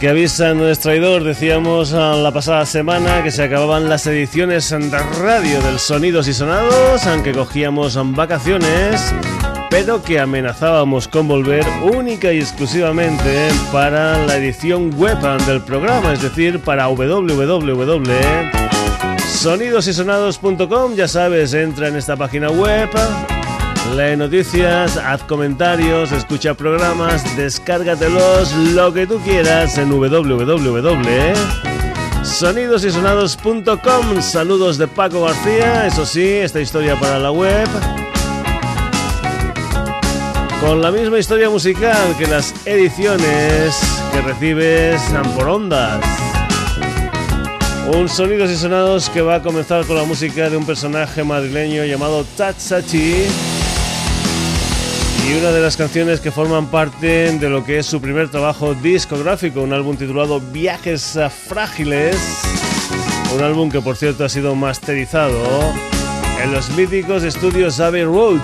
Que avisa no es traidor, decíamos la pasada semana que se acababan las ediciones de radio del Sonidos y Sonados, aunque cogíamos vacaciones, pero que amenazábamos con volver única y exclusivamente para la edición web del programa, es decir, para www.sonidosysonados.com, ya sabes, entra en esta página web Lee noticias, haz comentarios, escucha programas, descárgatelos, lo que tú quieras en www.sonidosysonados.com. Saludos de Paco García, eso sí, esta historia para la web. Con la misma historia musical que las ediciones que recibes por ondas. Un Sonidos y Sonados que va a comenzar con la música de un personaje madrileño llamado Tatsachi y una de las canciones que forman parte de lo que es su primer trabajo discográfico, un álbum titulado Viajes Frágiles, un álbum que por cierto ha sido masterizado en los míticos estudios Abbey Road.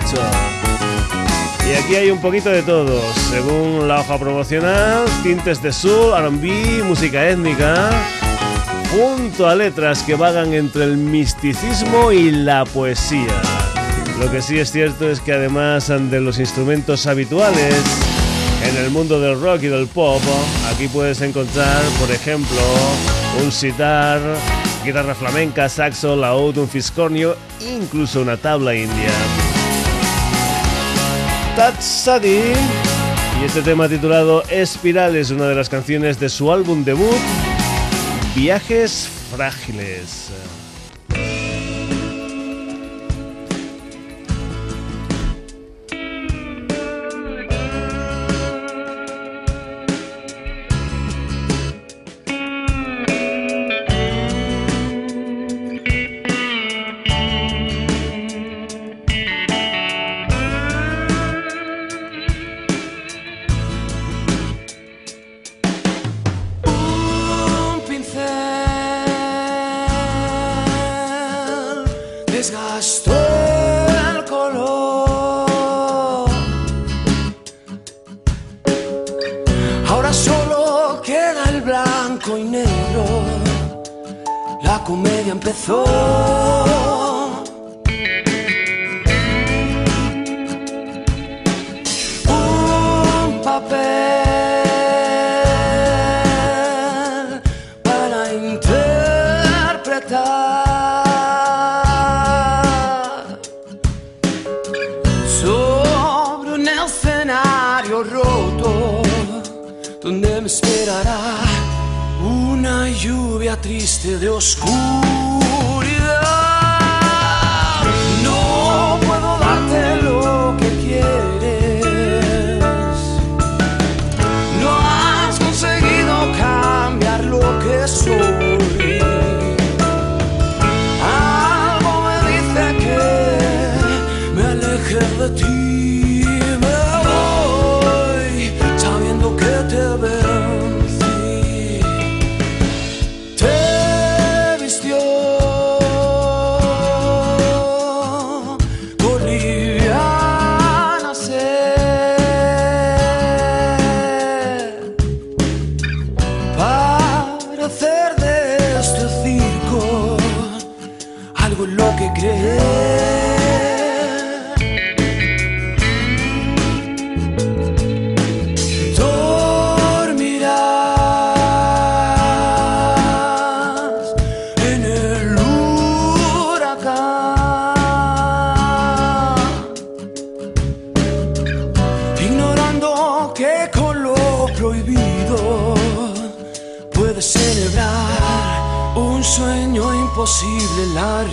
Y aquí hay un poquito de todo, según la hoja promocional, tintes de soul, R&B, música étnica, junto a letras que vagan entre el misticismo y la poesía. Lo que sí es cierto es que además de los instrumentos habituales en el mundo del rock y del pop, aquí puedes encontrar, por ejemplo, un sitar, guitarra flamenca, saxo, laúd, un fiscornio, incluso una tabla india. Tatsadi y este tema titulado Espiral es una de las canciones de su álbum debut, Viajes Frágiles. que. Dormirás en el huracán, ignorando que con lo prohibido puedes celebrar un sueño imposible, la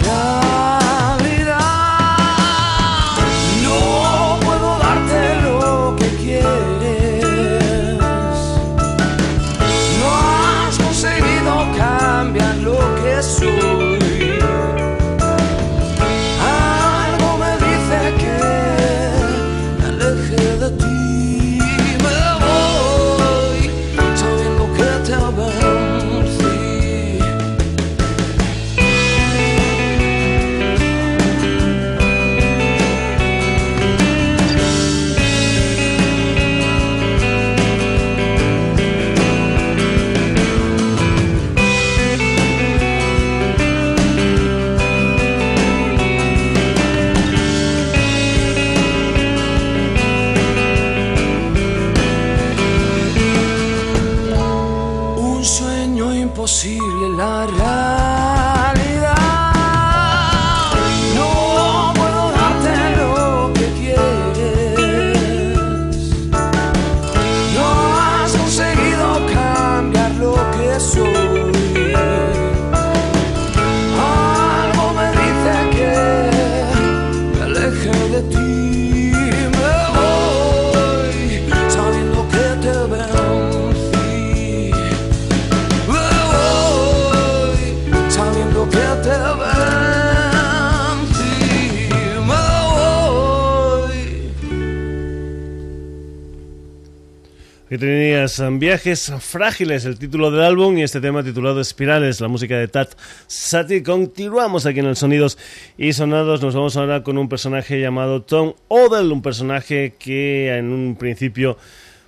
que tenías viajes frágiles, el título del álbum y este tema titulado Espirales, la música de Tat Sati. Continuamos aquí en el Sonidos y Sonados. Nos vamos ahora con un personaje llamado Tom Odell, un personaje que en un principio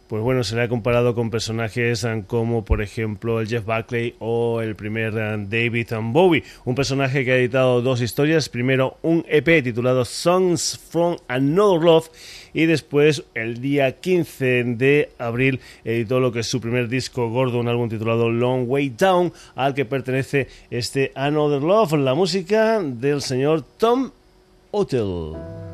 pues bueno, se le ha comparado con personajes ah, como por ejemplo el Jeff Buckley o el primer ah, David Bowie, un personaje que ha editado dos historias, primero un EP titulado Songs from Another Love. Y después el día 15 de abril editó lo que es su primer disco gordo, un álbum titulado Long Way Down, al que pertenece este Another Love, la música del señor Tom Hotel.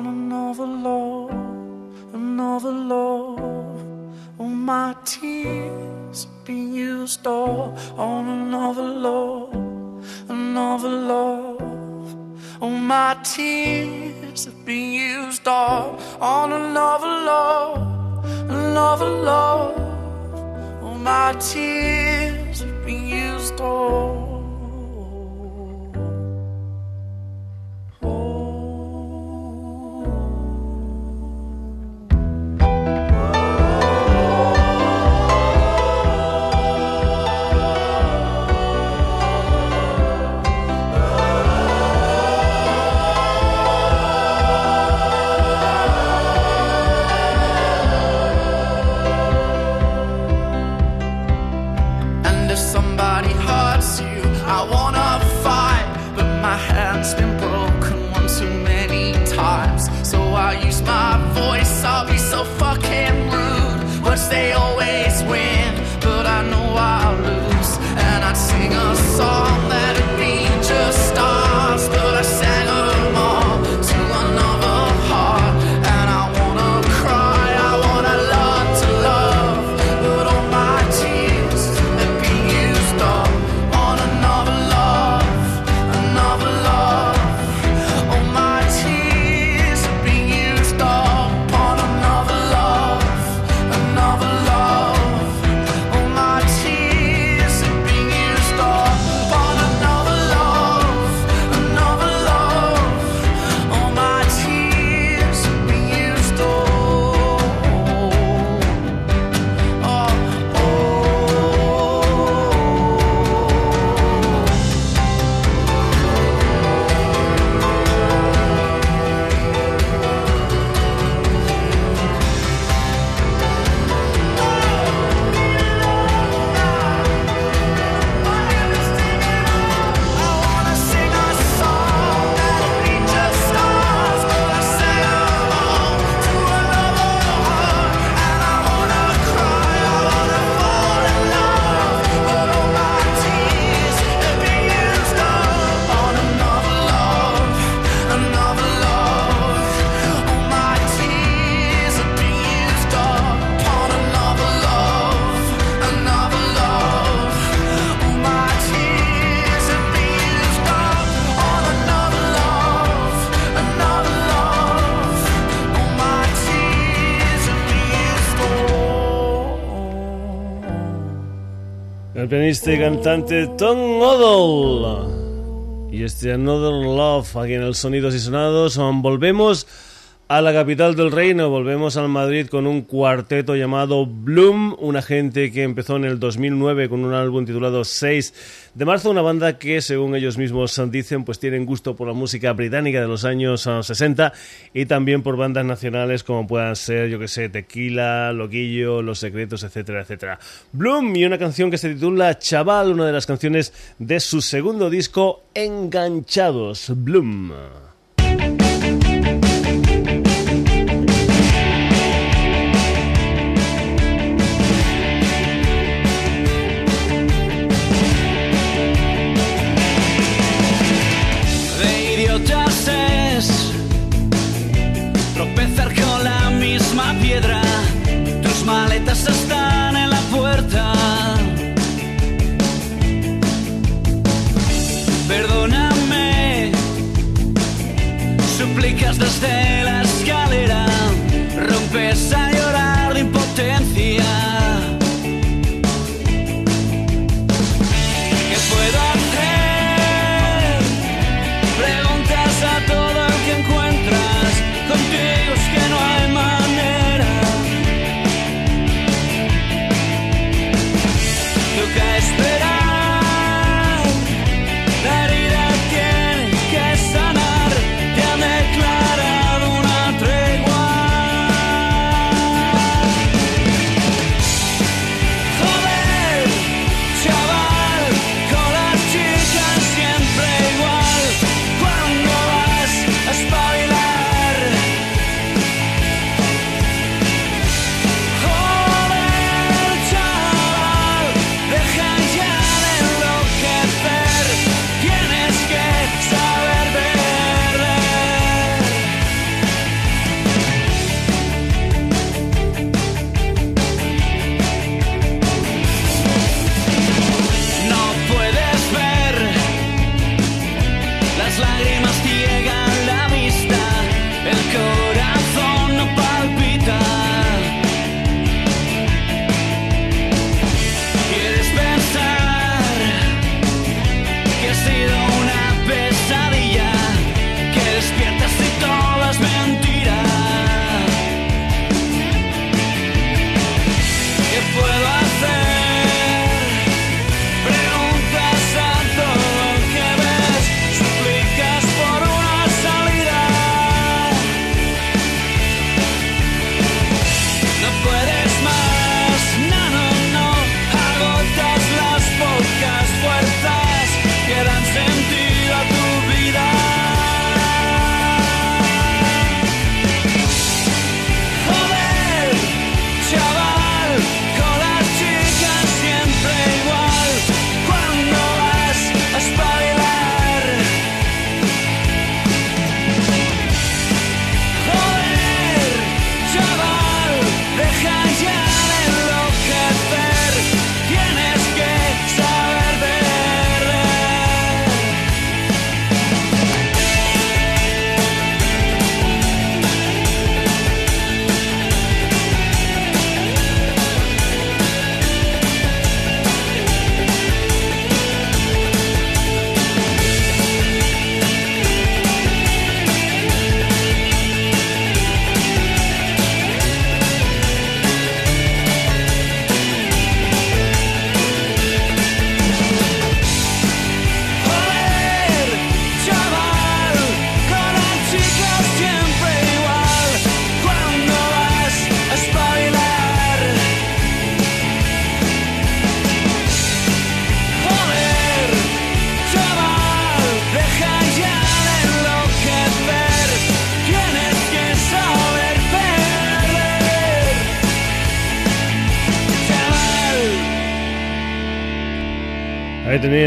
on another love, another love. All my tears been used up on another love, another love. All my tears have used all on another love, another love. All my tears have used all. Y cantante Tom Odell. Y este Another Love aquí en el Sonidos y Sonados. Volvemos a la capital del reino. Volvemos al Madrid con un cuarteto llamado Bloom, una gente que empezó en el 2009 con un álbum titulado 6 de marzo, una banda que según ellos mismos dicen pues tienen gusto por la música británica de los años 60 ah, y también por bandas nacionales como puedan ser, yo que sé, Tequila, Loquillo, Los Secretos, etcétera, etcétera. Bloom y una canción que se titula Chaval, una de las canciones de su segundo disco Enganchados, Bloom.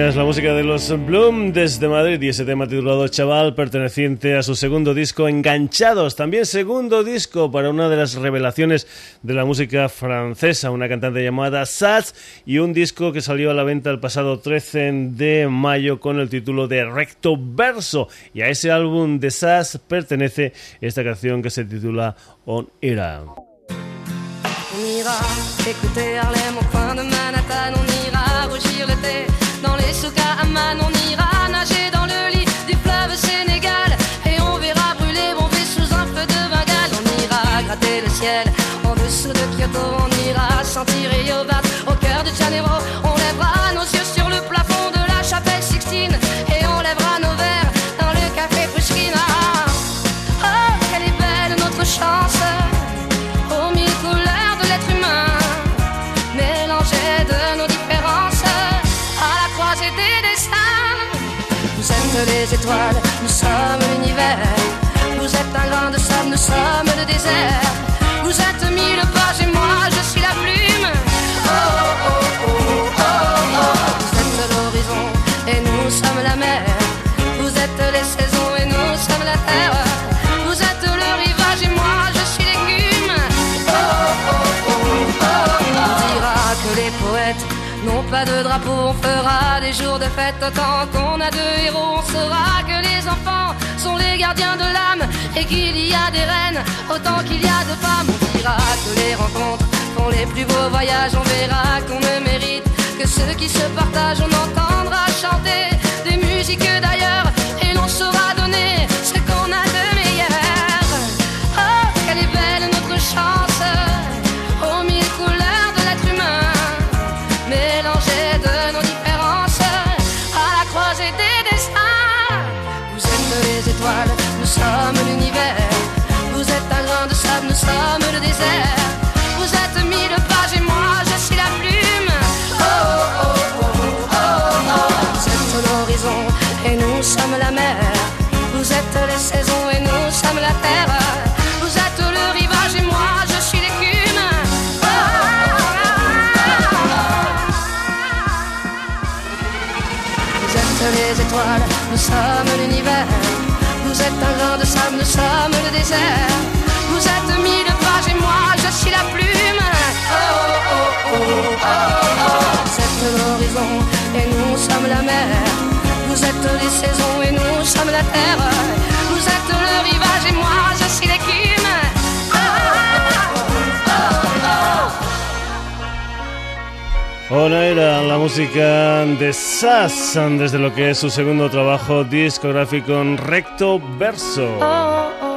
Tenías la música de los Bloom desde Madrid y ese tema titulado Chaval perteneciente a su segundo disco Enganchados, también segundo disco para una de las revelaciones de la música francesa, una cantante llamada Sats y un disco que salió a la venta el pasado 13 de mayo con el título de Recto Verso. Y a ese álbum de Sats pertenece esta canción que se titula On Era. Dans les soukas on ira nager dans le lit du fleuve Sénégal. Et on verra brûler mon sous un feu de Bengale. On ira gratter le ciel en dessous de Kyoto. On ira sentir Yobat au cœur de Janeiro. On lèvera nos yeux. Les étoiles, nous sommes l'univers. Vous êtes un grain de sable, nous sommes le désert. Vous êtes mille pages et moi je suis la plume. Oh, oh, oh, oh, oh. Vous êtes l'horizon et nous sommes la mer. Vous êtes les saisons et nous sommes la terre. Vous êtes le rivage et moi je suis l'écume. Oh, oh, oh, oh, oh. On dira que les poètes n'ont pas de drapeau, on fera des jours de fête autant qu'on a de héros. Saura que les enfants sont les gardiens de l'âme et qu'il y a des reines autant qu'il y a de femmes. On dira que les rencontres font les plus beaux voyages. On verra qu'on ne mérite que ceux qui se partagent. On entendra chanter des musiques d'ailleurs et l'on saura donner ce qu'on a de nous sommes la mer. Vous êtes les saisons et nous sommes la terre. Vous êtes le rivage et moi je suis l'écume. Vous êtes les étoiles, nous sommes l'univers. Vous êtes un grain de sable, nous sommes le désert. Vous êtes mille pages et moi je suis la plume. Oh, oh, oh. Vous êtes l'horizon et nous sommes la mer. Vous êtes les saisons et nous sommes la terre. Êtes le rivage et moi je suis l'écume. Ahora era la música de Sass desde lo que es su segundo trabajo discográfico en recto verso. Oh, oh, oh,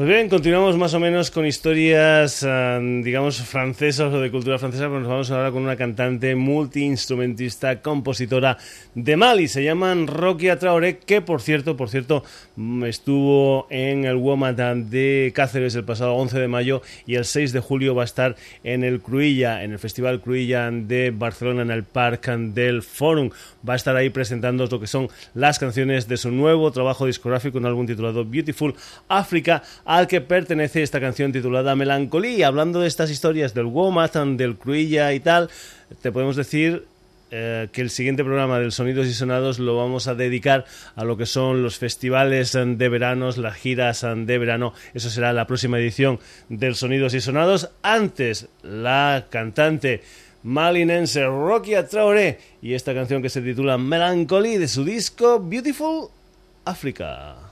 Pues bien, continuamos más o menos con historias, eh, digamos, francesas o de cultura francesa, pero nos vamos ahora con una cantante multiinstrumentista, compositora de Mali. Se llaman Rokia Traoré, que por cierto, por cierto, mm, estuvo en el Woman de Cáceres el pasado 11 de mayo y el 6 de julio va a estar en el Cruïlla, en el Festival Cruïlla de Barcelona, en el Parc del Fórum. Va a estar ahí presentando lo que son las canciones de su nuevo trabajo discográfico, un álbum titulado Beautiful Africa, al que pertenece esta canción titulada Melancolía. Hablando de estas historias del Woman, del Cruïlla y tal, te podemos decir eh, que el siguiente programa del Sonidos y Sonados lo vamos a dedicar a lo que son los festivales de veranos, las giras de verano. Eso será la próxima edición del Sonidos y Sonados. Antes, la cantante malinense Rocky Traoré y esta canción que se titula Melancholy de su disco Beautiful Africa.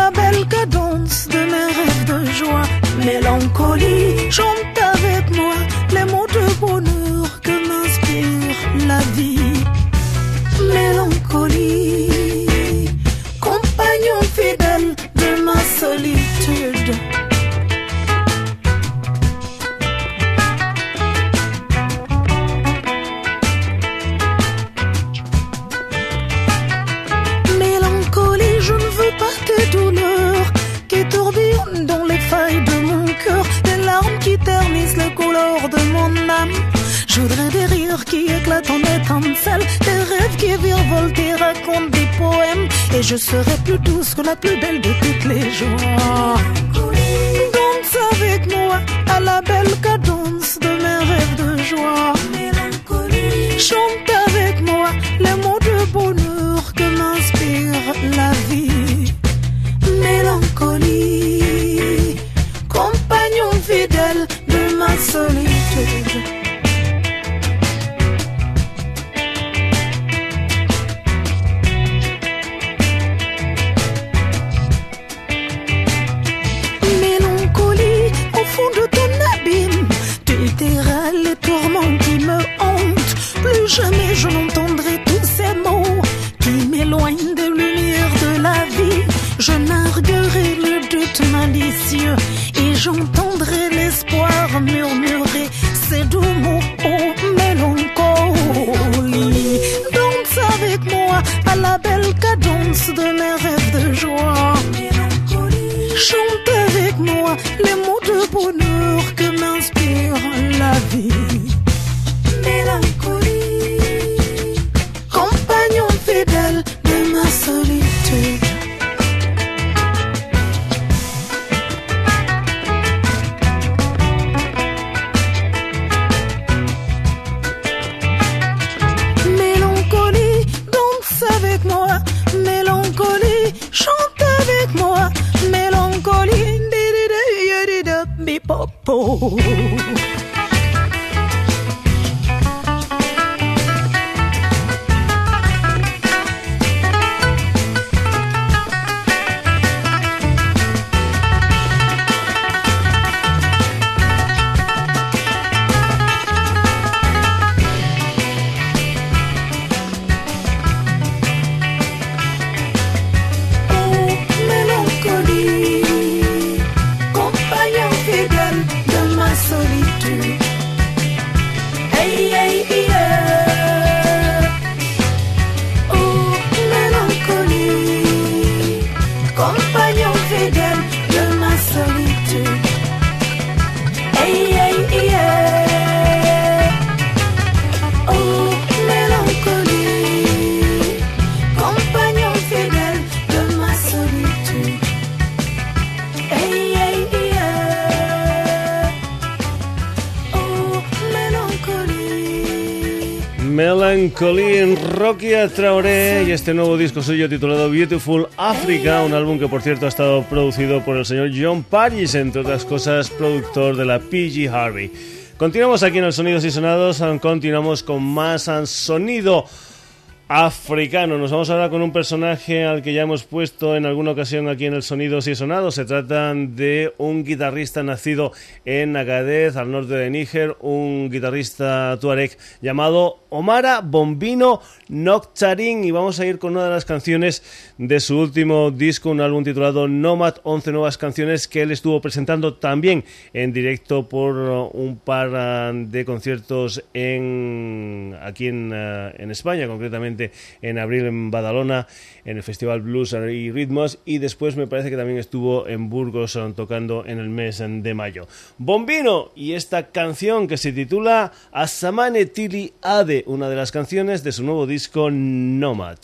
La belle cadence de mes rêves de joie. Mélancolie, chante avec moi les mots de bonheur que m'inspire la vie. Failles de mon cœur, des larmes qui ternissent les couleurs de mon âme. Je voudrais des rires qui éclatent en étincelles, des rêves qui virevoltent et racontent des poèmes, et je serai plus douce que la plus belle de toutes les joies. Danse avec moi à la belle cadence de mes rêves de joie. Chante de Traoré y este nuevo disco suyo titulado Beautiful Africa, un álbum que por cierto ha estado producido por el señor John Paris, entre otras cosas productor de la PG Harvey. Continuamos aquí en el Sonidos y Sonados, continuamos con más sonido africano. Nos vamos ahora con un personaje al que ya hemos puesto en alguna ocasión aquí en el Sonidos y Sonados. Se trata de un guitarrista nacido en Agadez, al norte de Níger, un guitarrista tuareg llamado Omara Bombino Noctarin. Y vamos a ir con una de las canciones de su último disco, un álbum titulado Nomad, 11 nuevas canciones que él estuvo presentando también en directo por un par de conciertos aquí en, uh, en España, concretamente en abril en Badalona, en el Festival Blues y Ritmos, y después me parece que también estuvo en Burgos uh, tocando en el mes de mayo. Bombino y esta canción que se titula Asamane Tili Ade, una de las canciones de su nuevo disco Nomad.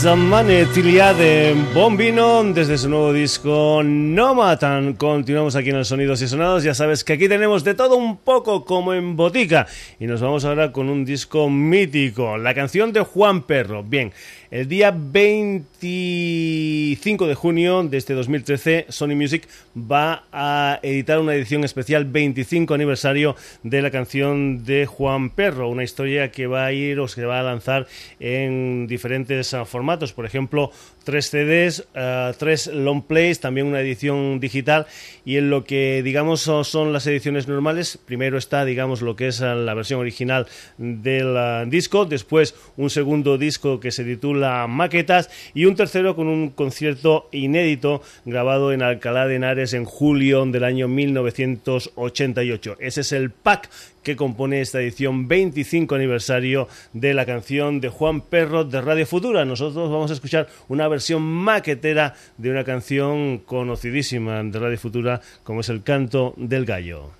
Atzamane Tilia de Bombino desde su nuevo disco No Matan. Continuamos aquí en el Sonidos y Sonados. Ya sabes que aquí tenemos de todo un poco como en botica. Y nos vamos ahora con un disco mítico, la canción de Juan Perro. Bien, el día 25 de junio de este 2013, Sony Music va a editar una edición especial 25 aniversario de la canción de Juan Perro, una historia que va a ir o se va a lanzar en diferentes ah, por ejemplo, tres CDs, uh, tres long plays, también una edición digital y en lo que digamos son las ediciones normales, primero está digamos lo que es la versión original del uh, disco, después un segundo disco que se titula Maquetas y un tercero con un concierto inédito grabado en Alcalá de Henares en julio del año 1988. Ese es el pack que compone esta edición 25 aniversario de la canción de Juan Perro de Radio Futura. Nosotros vamos a escuchar una versión maquetera de una canción conocidísima de Radio Futura como es el canto del gallo.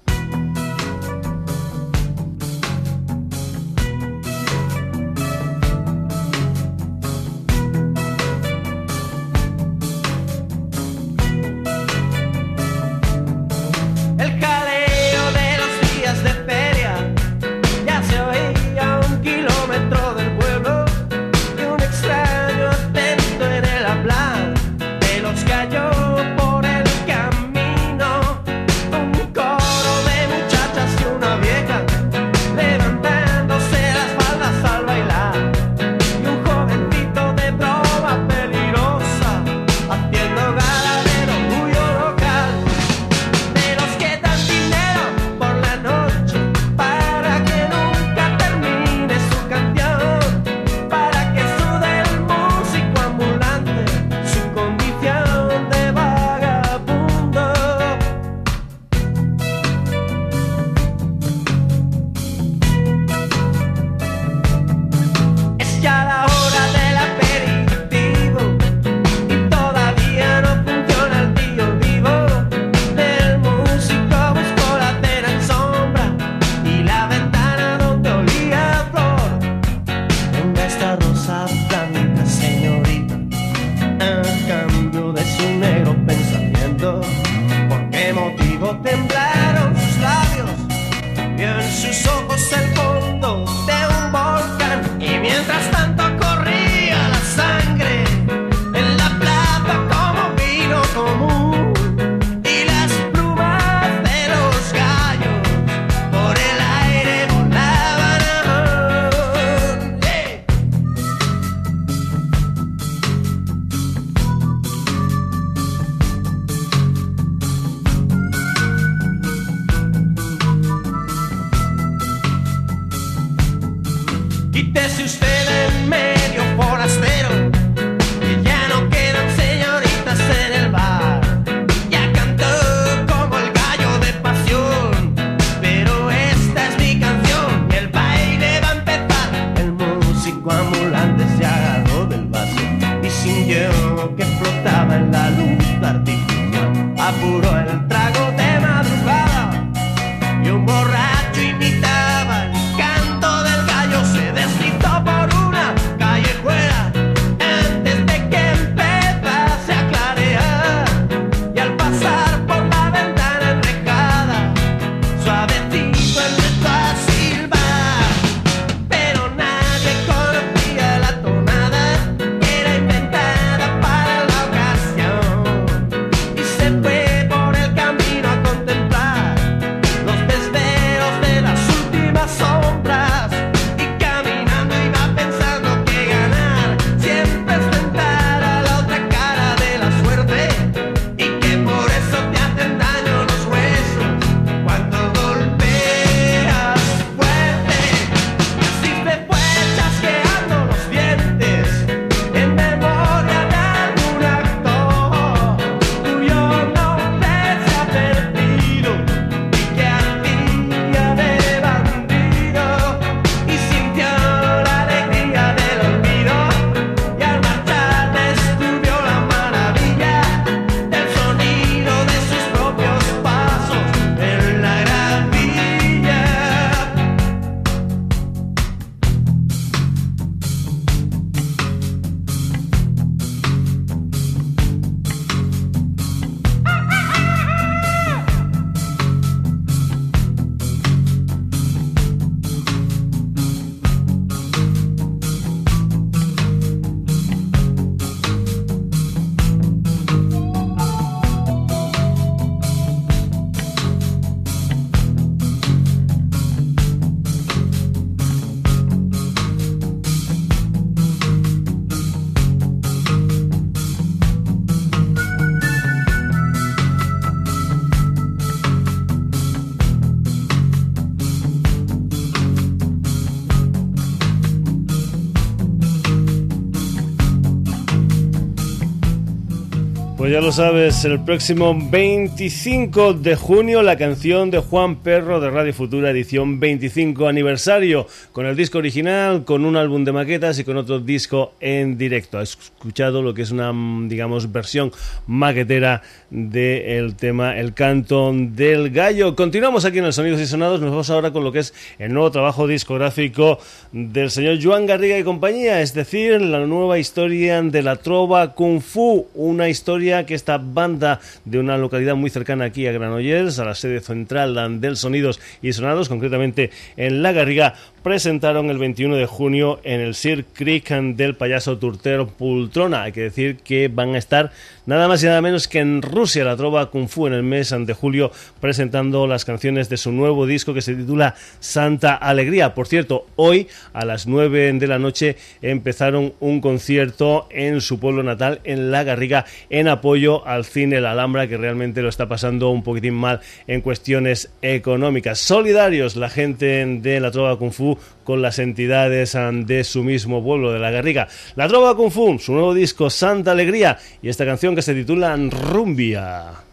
Ya lo sabes, el próximo 25 de junio la canción de Juan Perro de Radio Futura, edición 25 aniversario, con el disco original, con un álbum de maquetas y con otro disco en directo. Has escuchado lo que es una, digamos, versión maquetera del tema El canto del gallo. Continuamos aquí en el Sonidos y Sonados, nos vamos ahora con lo que es el nuevo trabajo discográfico del señor Joan Garriga y compañía, es decir, la nueva historia de la trova Kung Fu, una historia que esta banda de una localidad muy cercana aquí a Granollers, a la sede central del Sonidos y Sonados, concretamente en La Garriga, presentaron el 21 de junio en el Sir Creek del payaso Turtero Pultrona. Hay que decir que van a estar nada más y nada menos que en Rusia, la trova Kung Fu, en el mes de julio, presentando las canciones de su nuevo disco que se titula Santa Alegría. Por cierto, hoy a las 9 de la noche empezaron un concierto en su pueblo natal, en La Garriga, en apoyo al cine La Alhambra, que realmente lo está pasando un poquitín mal en cuestiones económicas. Solidarios la gente de la trova Kung Fu con las entidades de su mismo pueblo, de La Garriga. La trova Kung Fu, su nuevo disco Santa Alegría y esta canción que se titula Rumbia.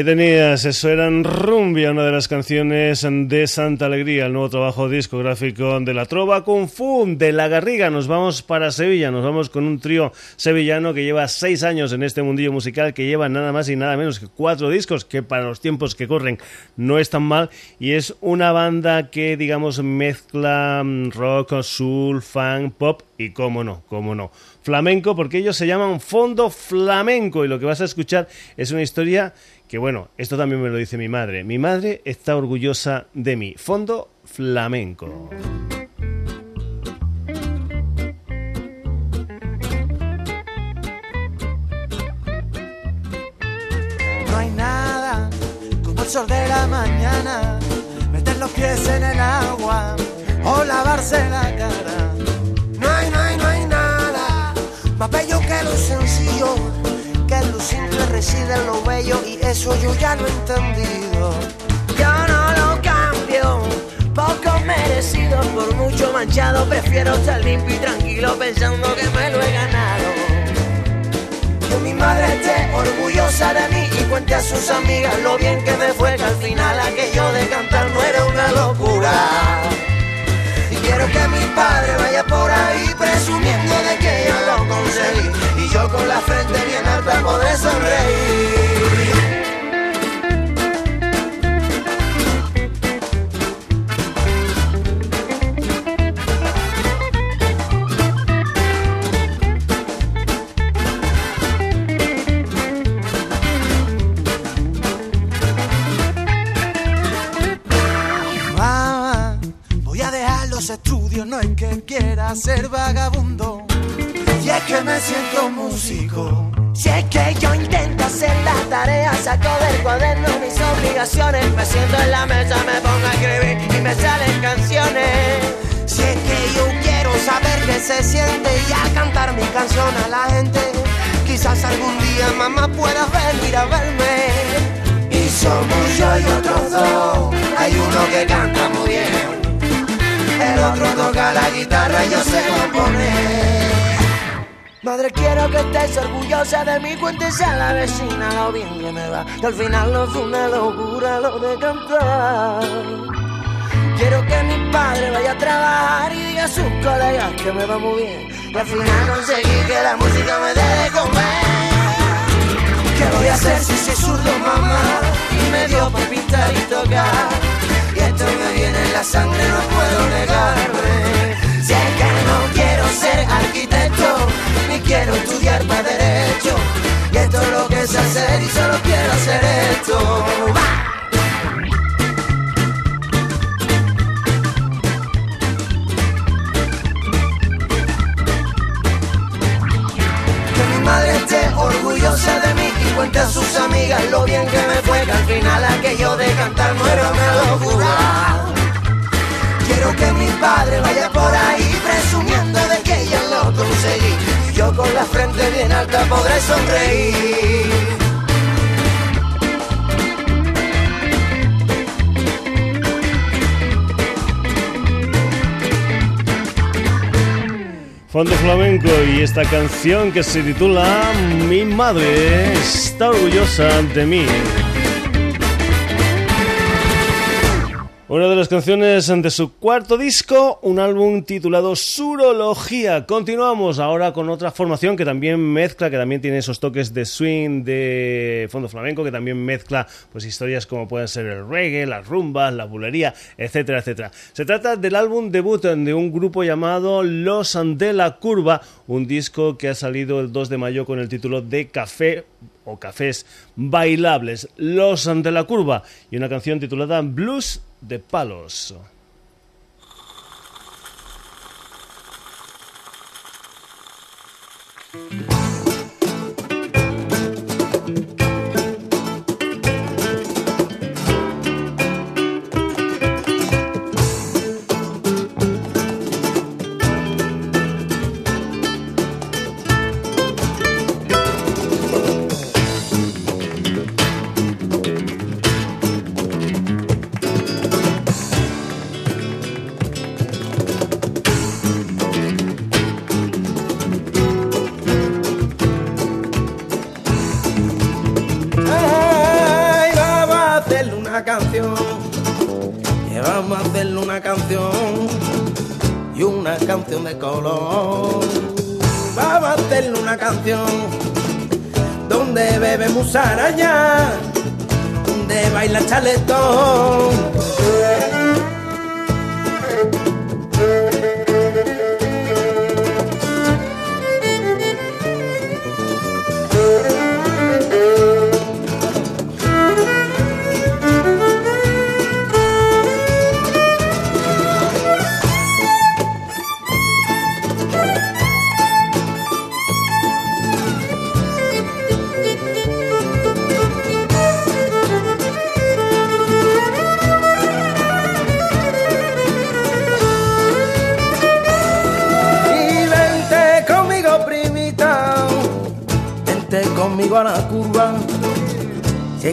Ahí tenías, eso eran Rumbia, una de las canciones de Santa Alegría, el nuevo trabajo discográfico de la Trova Kung Fu, de La Garriga. Nos vamos para Sevilla, nos vamos con un trío sevillano que lleva seis años en este mundillo musical, que lleva nada más y nada menos que cuatro discos, que para los tiempos que corren no es tan mal, y es una banda que, digamos, mezcla mm, rock, soul, funk, pop y, cómo no, cómo no, flamenco, porque ellos se llaman Fondo Flamenco, y lo que vas a escuchar es una historia que bueno, esto también me lo dice mi madre. Mi madre está orgullosa de mí. Fondo flamenco. No hay nada como el sol de la mañana, meter los pies en el agua o lavarse la cara. Más bello que lo sencillo que lo simple reside en lo bello y eso yo ya lo he entendido. Yo no lo cambio, poco merecido por mucho manchado, prefiero estar limpio y tranquilo pensando que me lo he ganado. Que mi madre esté orgullosa de mí y cuente a sus amigas lo bien que me fue, que al final aquello de cantar no era una locura. Y quiero que mi padre vaya por ahí presumiendo de que yo lo conseguí yo con la frente bien alta podré sonreír. Siento músico. Si es que yo intento hacer la tarea, saco del cuaderno mis obligaciones. Me siento en la mesa, me pongo a escribir y me salen canciones. Si es que yo quiero saber qué se siente y a cantar mi canción a la gente. Quizás algún día mamá pueda venir a verme. Y somos yo y otros dos. Hay uno que canta muy bien. El otro toca la guitarra y yo sé componer. Madre, quiero que estés orgullosa de mí, cuéntese a la vecina lo bien que me va. Que al final no fue una locura lo de cantar. Quiero que mi padre vaya a trabajar y diga a sus colegas que me va muy bien. Y al final conseguí que la música me deje comer. ¿Qué voy a hacer si soy zurdo, mamá? Y me dio por pintar y tocar. Y esto me viene en la sangre, no puedo negarme. Que no quiero ser arquitecto, ni quiero estudiar para derecho. Y esto es lo que sé hacer y solo quiero hacer esto. Mi madre esté orgullosa de mí y cuente a sus amigas lo bien que me fue, que al final aquello de cantar no era una locura. Quiero que mi padre vaya por ahí presumiendo de que ya lo conseguí. Yo con la frente bien alta podré sonreír. Fondo Flamenco y esta canción que se titula Mi madre está orgullosa de mí. Una de las canciones de su cuarto disco, un álbum titulado Surología. Continuamos ahora con otra formación que también mezcla, que también tiene esos toques de swing, de fondo flamenco, que también mezcla pues historias como pueden ser el reggae, las rumbas, la bulería, etcétera, etcétera. Se trata del álbum debut de un grupo llamado Los de la Curva, un disco que ha salido el 2 de mayo con el título de Café o Cafés Bailables, Los de la Curva, y una canción titulada Blues de palos. de todo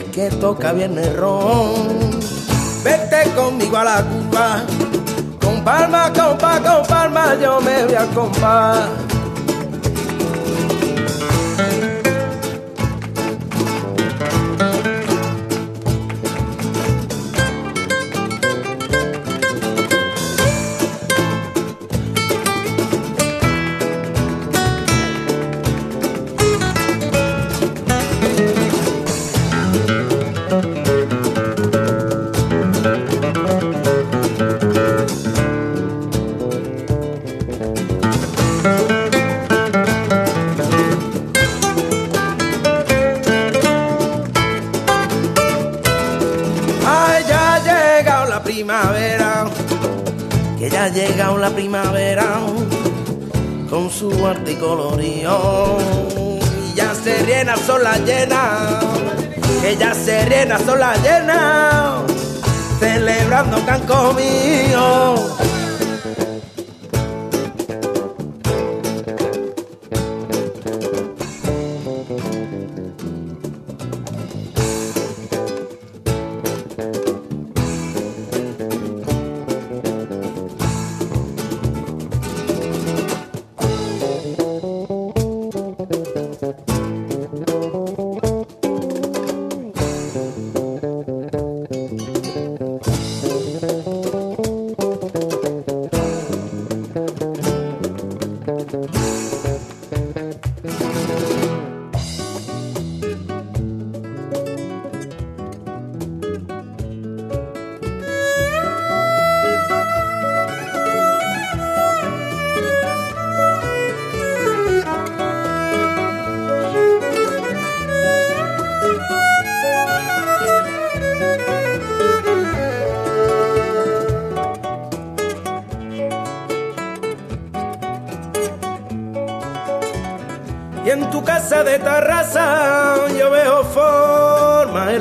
que toca bien el ron. Vete conmigo a la Cuba, con palma, con palma, con palma, yo me voy a comprar.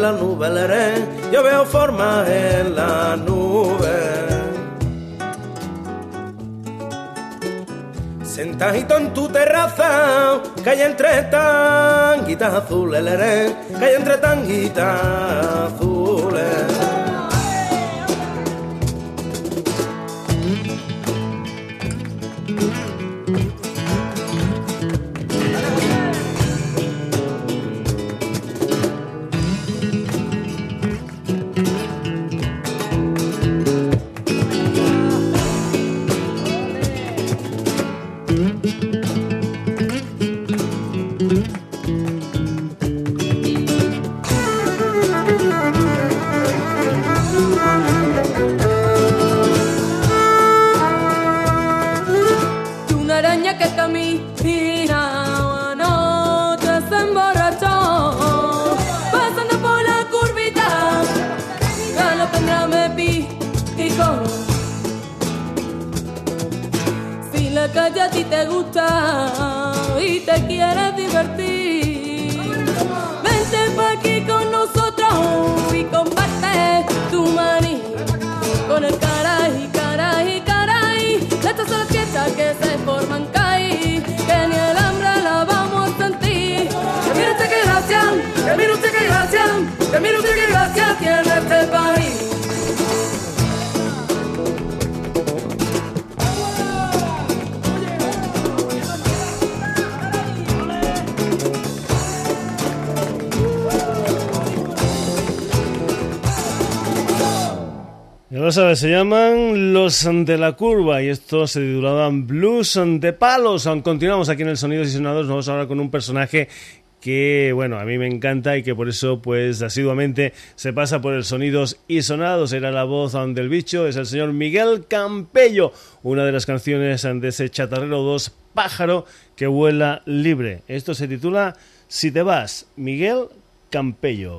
la nube, leré, yo veo formas en la nube. Sentajito en tu terraza, calle entre tanguitas azules, leré, calle entre tanguitas se llaman Los de la Curva y estos se titulaban Blues de Palos. Continuamos aquí en el Sonidos y Sonados, vamos ahora con un personaje que bueno, a mí me encanta y que por eso pues asiduamente se pasa por el Sonidos y Sonados, era la voz del bicho, es el señor Miguel Campello, una de las canciones de ese chatarrero 2 pájaro que vuela libre. Esto se titula Si te vas, Miguel Campello.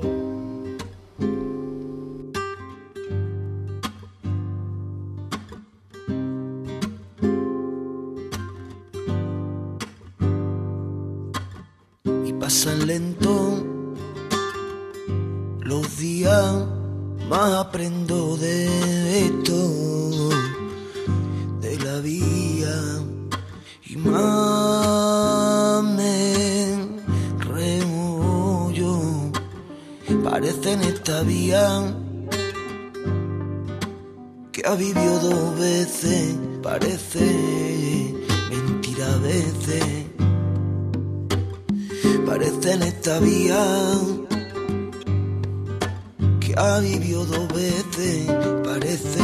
Pasan lento. Los días, más aprendo de esto, de la vida, y más me yo Parece en esta vía que ha vivido dos veces, parece mentira a veces parece en esta vía que ha vivido dos veces, parece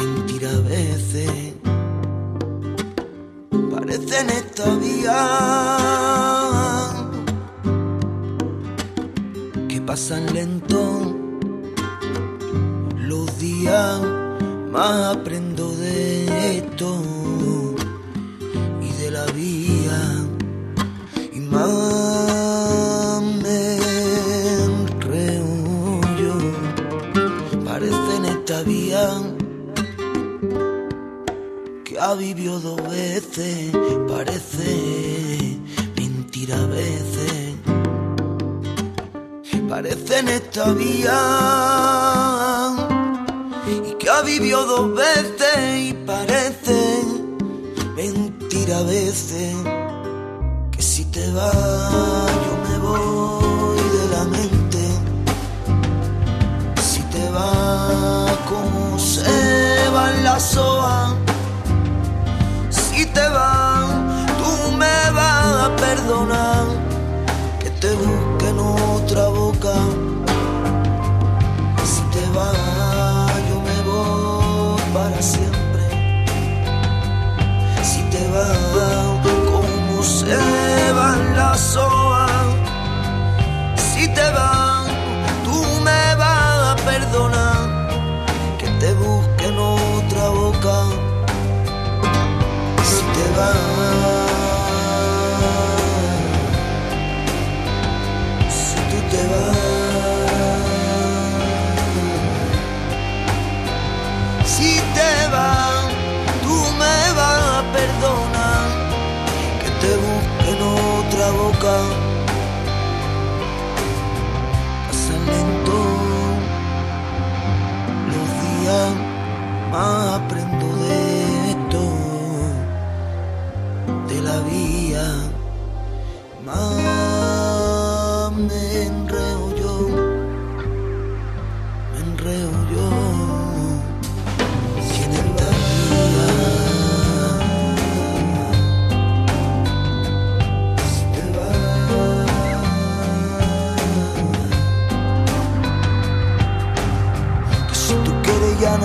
mentira a veces, parece en esta vía que pasan lento los días, más aprendo de esto y de la vida parece mentira a veces, parece en esta vía y que ha vivido dos veces y parece mentira a veces te vas, a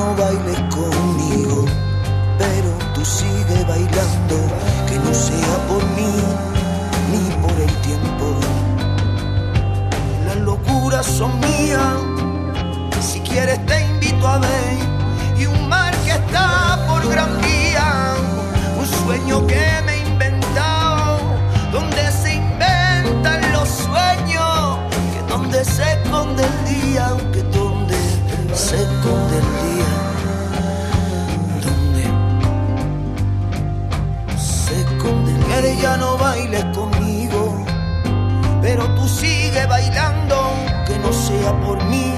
no bailes conmigo, pero tú sigue bailando, que no sea por mí ni por el tiempo. Las locuras son mías, si quieres te invito a ver, y un mar que está por gran vía, un sueño que me he inventado, donde se inventan los sueños, que donde se esconde el día, donde se esconde el día. Ya no bailes conmigo, pero tú sigue bailando, que no sea por mí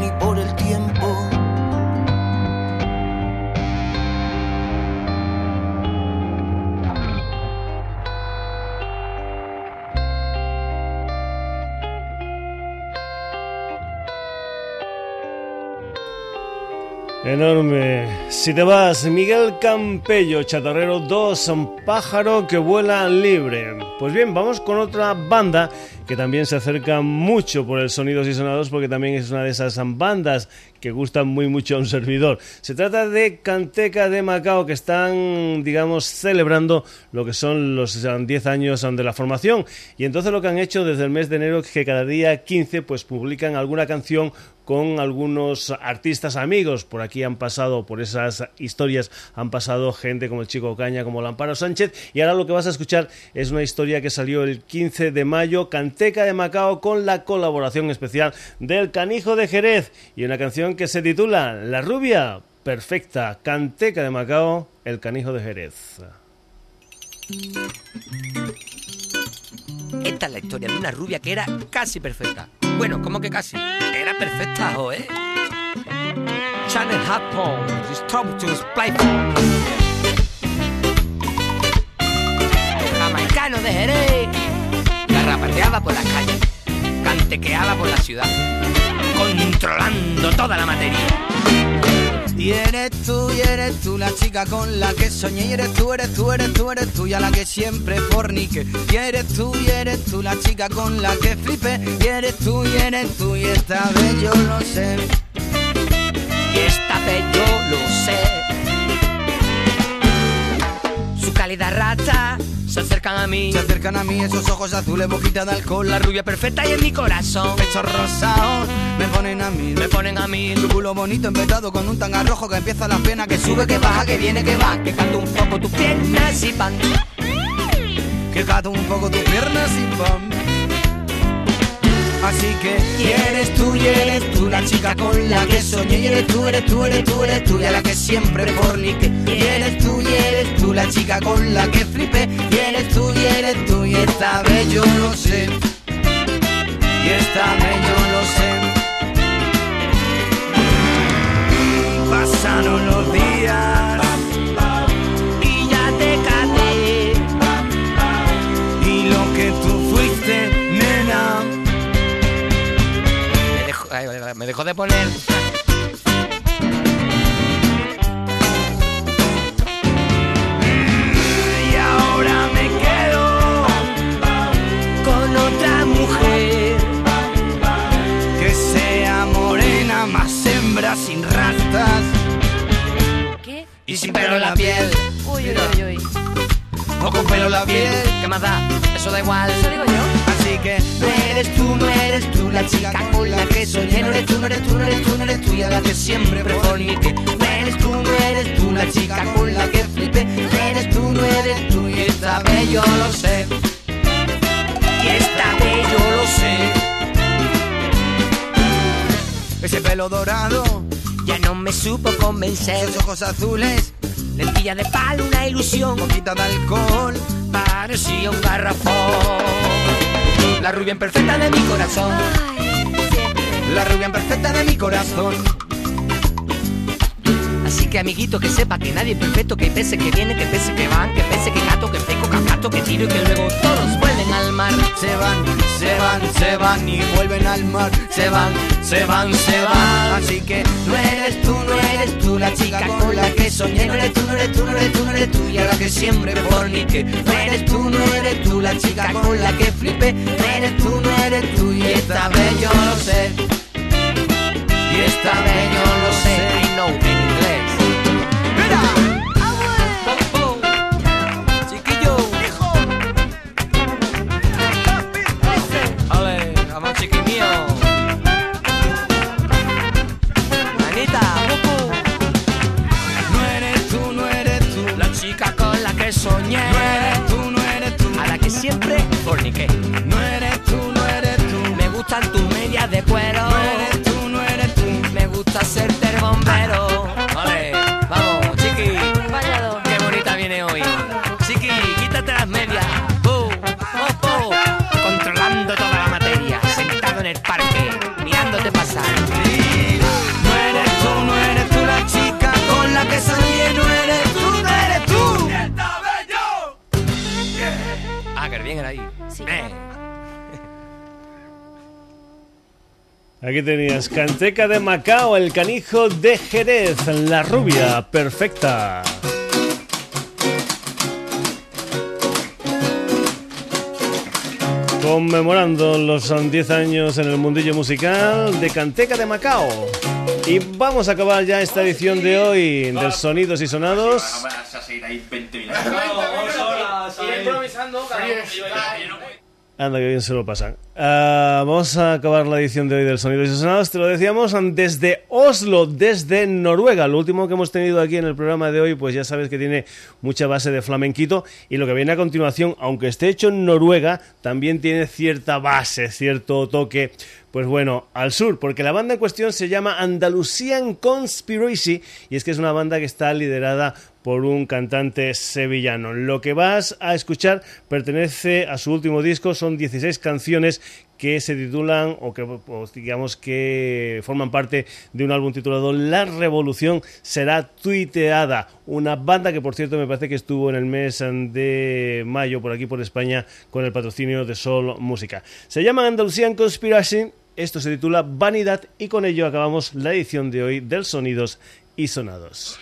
ni por el tiempo. Enorme. Si te vas, Miguel Campello, chatarrero 2, un pájaro que vuela libre. Pues bien, vamos con otra banda que también se acerca mucho por el Sonidos y Sonados porque también es una de esas bandas que gustan muy mucho a un servidor. Se trata de Canteca de Macao que están, digamos, celebrando lo que son los 10 años de la formación y entonces lo que han hecho desde el mes de enero es que cada día 15 pues publican alguna canción con algunos artistas amigos. Por aquí han pasado, por esas historias, han pasado gente como el Chico Caña, como Lamparo Sánchez. Y ahora lo que vas a escuchar es una historia que salió el 15 de mayo, Canteca de Macao, con la colaboración especial del Canijo de Jerez. Y una canción que se titula La Rubia Perfecta, Canteca de Macao, el Canijo de Jerez. Esta es la historia de una rubia que era casi perfecta. Bueno, ¿cómo que casi? Era perfecta, ¿eh? Channel Hot Stop to Playphone. Jamaicano de Jerez. Garrapateaba por las calles. Cantequeaba por la ciudad. Controlando toda la materia. Y eres tú, y eres tú la chica con la que soñé. Y eres tú, eres tú, eres tú, eres tú, y a la que siempre fornique. Y eres tú, y eres tú la chica con la que flipe. Y eres tú, y eres tú, y esta vez yo lo sé. Y esta vez yo lo sé. Su calidad rata se acercan a mí. Se acercan a mí esos ojos azules, boquita de alcohol. La rubia perfecta y en mi corazón. Pechos rosados me ponen a mí. Me ponen a mí. Tu culo bonito empezado con un tanga rojo que empieza la pena, que sube, que baja, que viene, que va. Que canto un poco tus piernas y pan. Que gato un poco tus piernas y pan. Así que y eres tú, y eres tú la chica con la que soñé. Y eres tú, eres tú, eres tú, eres tú, y a la que siempre fornique. Y eres tú, y eres tú la chica con la que flipé. Y eres tú, y eres tú, y esta vez yo lo sé. Y esta vez yo lo sé. Y pasaron los días. Dejó, ay, me dejó de poner. Y ahora me quedo con otra mujer. que sea morena, más hembra, sin rastas ¿Qué? Y sin pelo en la piel. Uy, uy, uy, uy. o con pelo en la piel. ¿Qué más da? Eso da igual. Eso digo yo. Así que no eres tú, no eres tú la chica con la que soñé. No eres tú, no eres tú, no eres tú, no eres tú y a la que siempre forniqué. No eres tú, no eres tú la chica con la que flipé. Eres tú, no eres tú y esta vez yo lo sé. Y esta vez yo lo sé. Ese pelo dorado, Ya no me supo convencer. esos ojos azules, Lentilla de palo, una ilusión. boquita de alcohol. Parecía un garrafón. La rubia imperfecta de mi corazón. Ay. La rubia perfecta de mi corazón. Así que amiguito que sepa que nadie es perfecto, que hay peces que vienen, que hay peces que van, que peces que gato, que peco, gato, que tiro y que luego todos vuelven al mar. Se van, se van, se van y vuelven al mar. Se van, se van, se van. Así que no eres tú, no eres tú la chica con la que soñé. No eres tú, no eres tú, no eres tú, no eres tú y a la que siempre forniqué. No eres tú, no eres tú la chica con la que flipé. No eres tú, no eres tú y esta vez yo lo sé. Y esta vez yo lo sé. I know Aquí tenías Canteca de Macao, el canijo de Jerez, la rubia perfecta. conmemorando los 10 años en el mundillo musical de Canteca de Macao. Y vamos a acabar ya esta edición de hoy del Sonidos y Sonados. Vas a seguir ahí 20 minutos. Anda, que bien se lo pasan. Ah, vamos a acabar la edición de hoy del Sonidos y Sonados. Te lo decíamos desde Oslo, desde Noruega. Lo último que hemos tenido aquí en el programa de hoy, pues ya sabes que tiene mucha base de flamenquito. Y lo que viene a continuación, aunque esté hecho en Noruega, también tiene cierta base, cierto toque pues bueno, al sur, porque la banda en cuestión se llama Andalusian Conspiracy y es que es una banda que está liderada por un cantante sevillano. Lo que vas a escuchar pertenece a su último disco, son 16 canciones que se titulan o que digamos que forman parte de un álbum titulado La Revolución será tuiteada, una banda que por cierto me parece que estuvo en el mes de mayo por aquí por España con el patrocinio de Sol Música. Se llama Andalusian Conspiracy esto se titula Vanidad y con ello acabamos la edición de hoy del Sonidos y Sonados.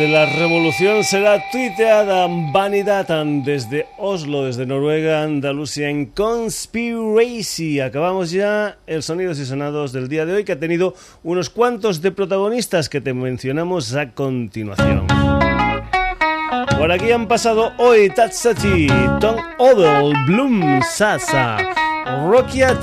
De la revolución será tuiteada Vanidad desde Oslo, desde Noruega, Andalucía en Conspiracy. Acabamos ya el Sonidos y Sonados del día de hoy que ha tenido unos cuantos de protagonistas que te mencionamos a continuación. Por aquí han pasado hoy Tatsachi, Tom Odell, Bloom Sasa, Rokia.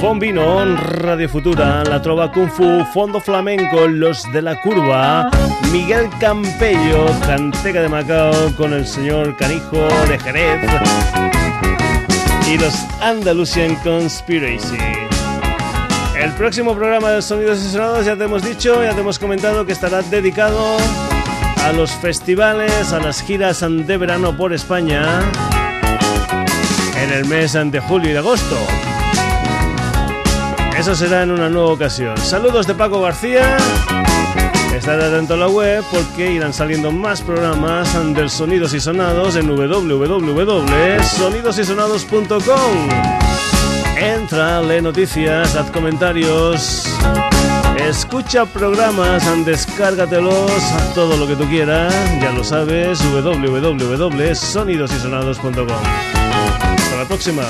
Bombino, Radio Futura, La Trova Kung Fu, Fondo Flamenco, Los de la Curva, Miguel Campello, Canteca de Macao con el señor Canijo de Jerez y los Andalusian Conspiracy. El próximo programa de Sonidos y Sonados ya te hemos dicho, ya te hemos comentado que estará dedicado a los festivales, a las giras de verano por España en el mes de julio y agosto. Eso será en una nueva ocasión. Saludos de Paco García. Estad atento a la web porque irán saliendo más programas del Sonidos y Sonados en www.sonidosysonados.com. Entra, lee noticias, haz comentarios, escucha programas, descárgatelos, todo lo que tú quieras, ya lo sabes, www.sonidosysonados.com. Hasta la próxima.